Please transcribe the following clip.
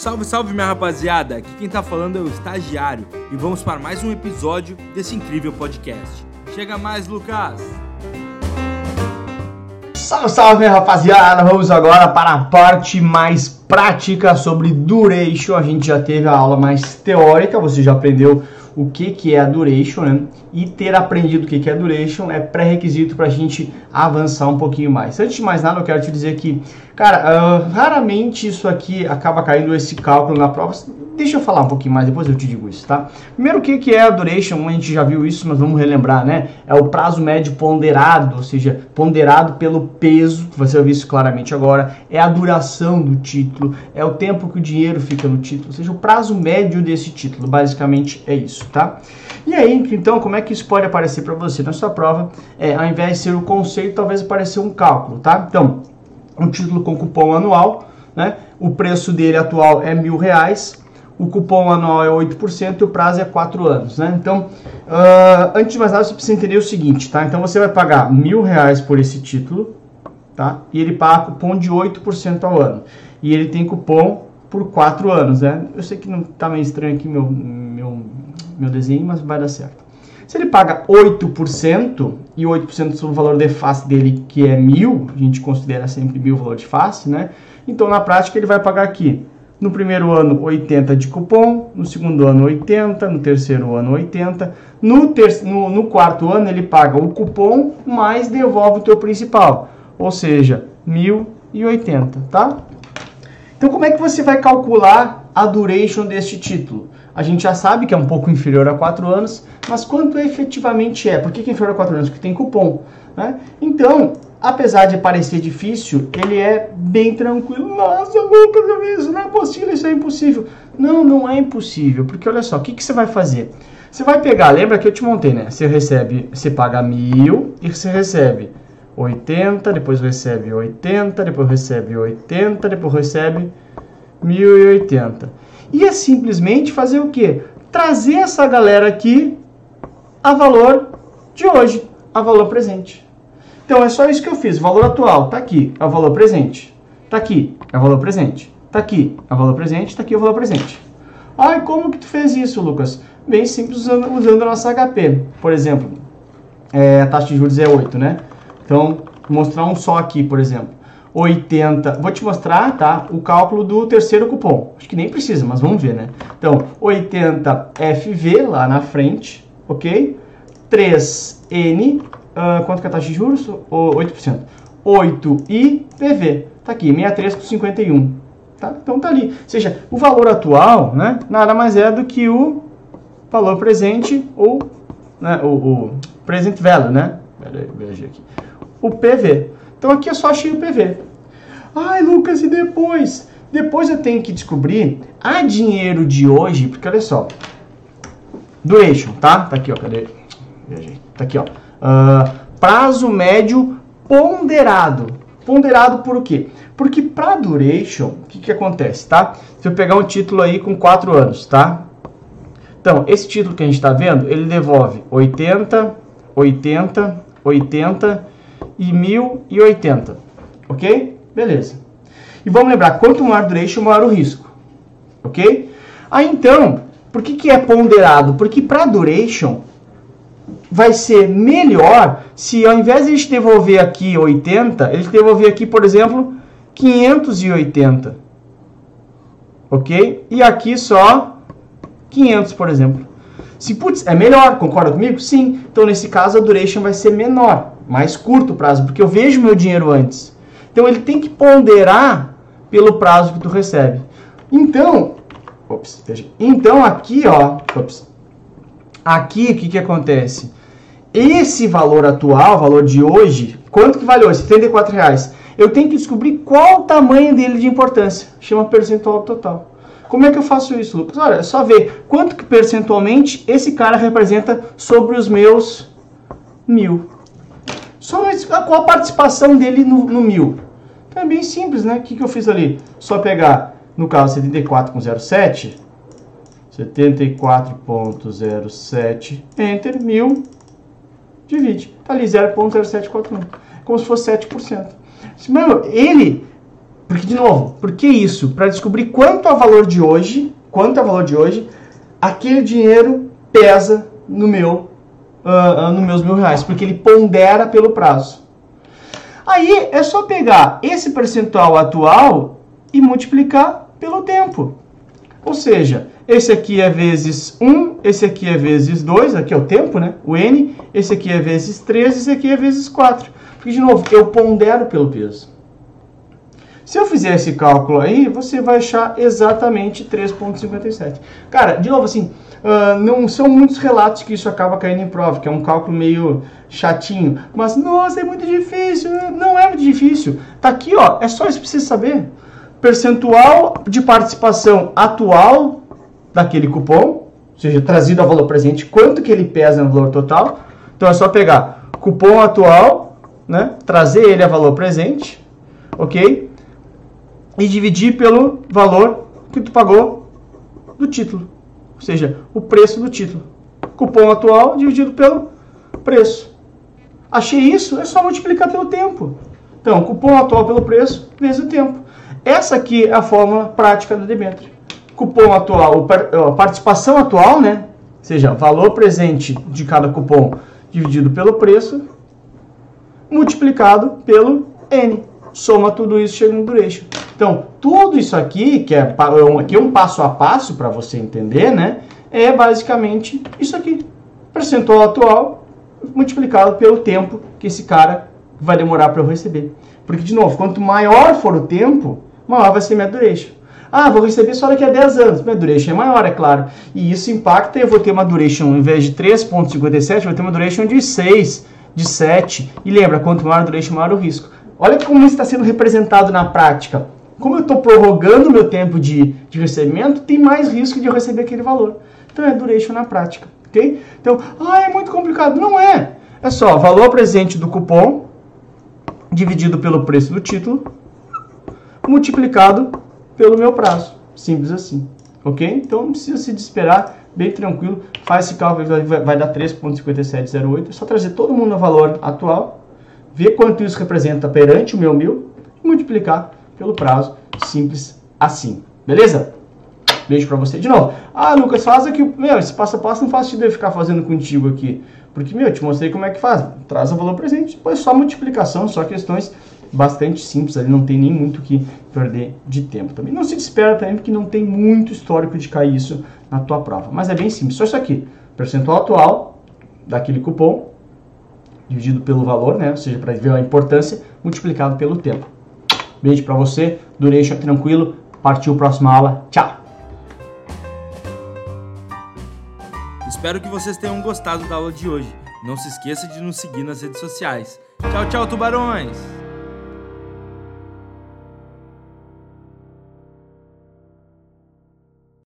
Salve, salve minha rapaziada! Aqui quem tá falando é o estagiário e vamos para mais um episódio desse incrível podcast. Chega mais, Lucas! Salve, salve rapaziada! Vamos agora para a parte mais prática sobre duration. A gente já teve a aula mais teórica, você já aprendeu o que, que é a duration, né? E ter aprendido o que, que é duration é pré-requisito para a gente avançar um pouquinho mais. Antes de mais nada, eu quero te dizer que, cara, uh, raramente isso aqui acaba caindo esse cálculo na prova. Deixa eu falar um pouquinho mais, depois eu te digo isso, tá? Primeiro, o que, que é a duration? A gente já viu isso, mas vamos relembrar, né? É o prazo médio ponderado, ou seja, ponderado pelo peso, você vai ver isso claramente agora, é a duração do título, é o tempo que o dinheiro fica no título, ou seja, o prazo médio desse título, basicamente é isso, tá? E aí, então, como é que isso pode aparecer para você na sua prova? É, ao invés de ser o conceito, talvez apareça um cálculo, tá? Então, um título com cupom anual, né? O preço dele atual é mil reais, o cupom anual é 8% e o prazo é 4 anos, né? Então, uh, antes de mais nada, você precisa entender o seguinte, tá? Então, você vai pagar mil reais por esse título, tá? E ele paga cupom de 8% ao ano. E ele tem cupom por 4 anos, né? Eu sei que não tá meio estranho aqui meu, meu, meu desenho, mas vai dar certo. Se ele paga 8% e 8% sobre o valor de face dele, que é mil, a gente considera sempre mil o valor de face, né? Então, na prática, ele vai pagar aqui no primeiro ano, 80 de cupom. No segundo ano, 80. No terceiro ano, 80. No, ter no, no quarto ano, ele paga o cupom mais devolve o teu principal. Ou seja, 1.080, tá? Então, como é que você vai calcular a duration deste título? A gente já sabe que é um pouco inferior a 4 anos, mas quanto efetivamente é? Por que, que é inferior a 4 anos? Porque tem cupom. Né? Então, apesar de parecer difícil, ele é bem tranquilo. Nossa, Lucas, isso não é possível, isso é impossível. Não, não é impossível, porque olha só, o que, que você vai fazer? Você vai pegar, lembra que eu te montei, né? Você recebe, você paga mil e você recebe 80, depois recebe 80, depois recebe 80, depois recebe 1080. E é simplesmente fazer o quê? Trazer essa galera aqui a valor de hoje, a valor presente. Então é só isso que eu fiz. Valor atual está aqui, é o valor presente. Está aqui, é o valor presente. Está aqui, é o valor presente. Está aqui, é o valor presente. Ai, como que tu fez isso, Lucas? Bem simples, usando, usando a nossa HP. Por exemplo, é, a taxa de juros é 8, né? Então, mostrar um só aqui, por exemplo. 80, vou te mostrar, tá? O cálculo do terceiro cupom. Acho que nem precisa, mas vamos ver, né? Então, 80 FV lá na frente, ok? 3N Uh, quanto que é a taxa de juros? O, 8%. 8 IPV. Tá aqui, 63 com 51. Tá? Então tá ali. Ou seja, o valor atual, né, nada mais é do que o valor presente ou né, o, o present value, né? Aqui. O PV. Então aqui eu só achei o PV. Ai, Lucas, e depois? Depois eu tenho que descobrir a dinheiro de hoje, porque olha só. Duration, tá? Tá aqui, ó. Cadê? Tá aqui, ó. Uh, prazo médio ponderado. Ponderado por o quê? Porque para duration, o que, que acontece, tá? Se eu pegar um título aí com 4 anos, tá? Então, esse título que a gente está vendo, ele devolve 80, 80, 80 e 1080, ok? Beleza. E vamos lembrar, quanto maior a duration, maior o risco, ok? Aí então, por que, que é ponderado? Porque para duration, vai ser melhor se ao invés de a gente devolver aqui 80, a gente devolver aqui, por exemplo, 580. Ok? E aqui só 500, por exemplo. Se, putz, é melhor, concorda comigo? Sim. Então, nesse caso, a duration vai ser menor, mais curto prazo, porque eu vejo meu dinheiro antes. Então, ele tem que ponderar pelo prazo que tu recebe. Então, ops, então aqui, ó, ops, aqui o que, que acontece? esse valor atual, valor de hoje, quanto que vale hoje? 74 reais. Eu tenho que descobrir qual o tamanho dele de importância. Chama percentual total. Como é que eu faço isso, Lucas? Olha, é só ver quanto que percentualmente esse cara representa sobre os meus mil. Só qual a participação dele no, no mil. Então é bem simples, né? O que, que eu fiz ali? Só pegar, no caso, 74,07, 74,07, enter, mil, divide. Está ali 0,0741. Como se fosse 7%. Meu, ele Porque, de novo, por que isso? Para descobrir quanto é o valor de hoje, quanto é o valor de hoje, aquele dinheiro pesa no meu, uh, uh, meus mil reais, porque ele pondera pelo prazo. Aí é só pegar esse percentual atual e multiplicar pelo tempo. Ou seja, esse aqui é vezes 1, esse aqui é vezes 2, aqui é o tempo, né? O N, esse aqui é vezes 3, esse aqui é vezes 4. Porque, de novo, eu pondero pelo peso. Se eu fizer esse cálculo aí, você vai achar exatamente 3,57. Cara, de novo, assim, uh, não são muitos relatos que isso acaba caindo em prova, que é um cálculo meio chatinho. Mas, nossa, é muito difícil. Não é muito difícil. Tá aqui, ó, é só isso que precisa saber. Percentual de participação atual daquele cupom, ou seja, trazido a valor presente, quanto que ele pesa no valor total. Então é só pegar cupom atual, né, trazer ele a valor presente, ok? E dividir pelo valor que tu pagou do título, ou seja, o preço do título. Cupom atual dividido pelo preço. Achei isso? É só multiplicar pelo tempo. Então, cupom atual pelo preço vezes o tempo. Essa aqui é a fórmula prática da debênture cupom atual, a participação atual, né? Ou seja, valor presente de cada cupom dividido pelo preço, multiplicado pelo N. Soma tudo isso, chega no duration. Então, tudo isso aqui, que é, aqui é um passo a passo para você entender, né? É basicamente isso aqui. Percentual atual multiplicado pelo tempo que esse cara vai demorar para eu receber. Porque, de novo, quanto maior for o tempo, maior vai ser minha duration. Ah, vou receber só daqui a 10 anos. Minha duration é maior, é claro. E isso impacta, eu vou ter uma duration, ao invés de 3.57, vou ter uma duration de 6, de 7. E lembra, quanto maior a duration, maior o risco. Olha como isso está sendo representado na prática. Como eu estou prorrogando o meu tempo de, de recebimento, tem mais risco de eu receber aquele valor. Então é duration na prática, ok? Então, ah, é muito complicado. Não é. É só valor presente do cupom dividido pelo preço do título multiplicado pelo meu prazo. Simples assim. Ok? Então não precisa se desesperar, bem tranquilo. Faz esse cálculo, vai, vai dar 3,5708. É só trazer todo mundo no valor atual, ver quanto isso representa perante o meu mil e multiplicar pelo prazo. Simples assim. Beleza? Beijo pra você de novo. Ah, Lucas, faz aqui. Meu, esse passo a passo não faz sentido eu ficar fazendo contigo aqui. Porque, meu, eu te mostrei como é que faz. Traz o valor presente, depois só multiplicação, só questões bastante simples, ali não tem nem muito que perder de tempo também. Não se desespera também, porque não tem muito histórico de cair isso na tua prova. Mas é bem simples, só isso aqui. Percentual atual daquele cupom, dividido pelo valor, né? Ou seja, para ver a importância, multiplicado pelo tempo. Beijo para você, duration tranquilo, partiu próxima aula, tchau! Espero que vocês tenham gostado da aula de hoje. Não se esqueça de nos seguir nas redes sociais. Tchau, tchau, tubarões!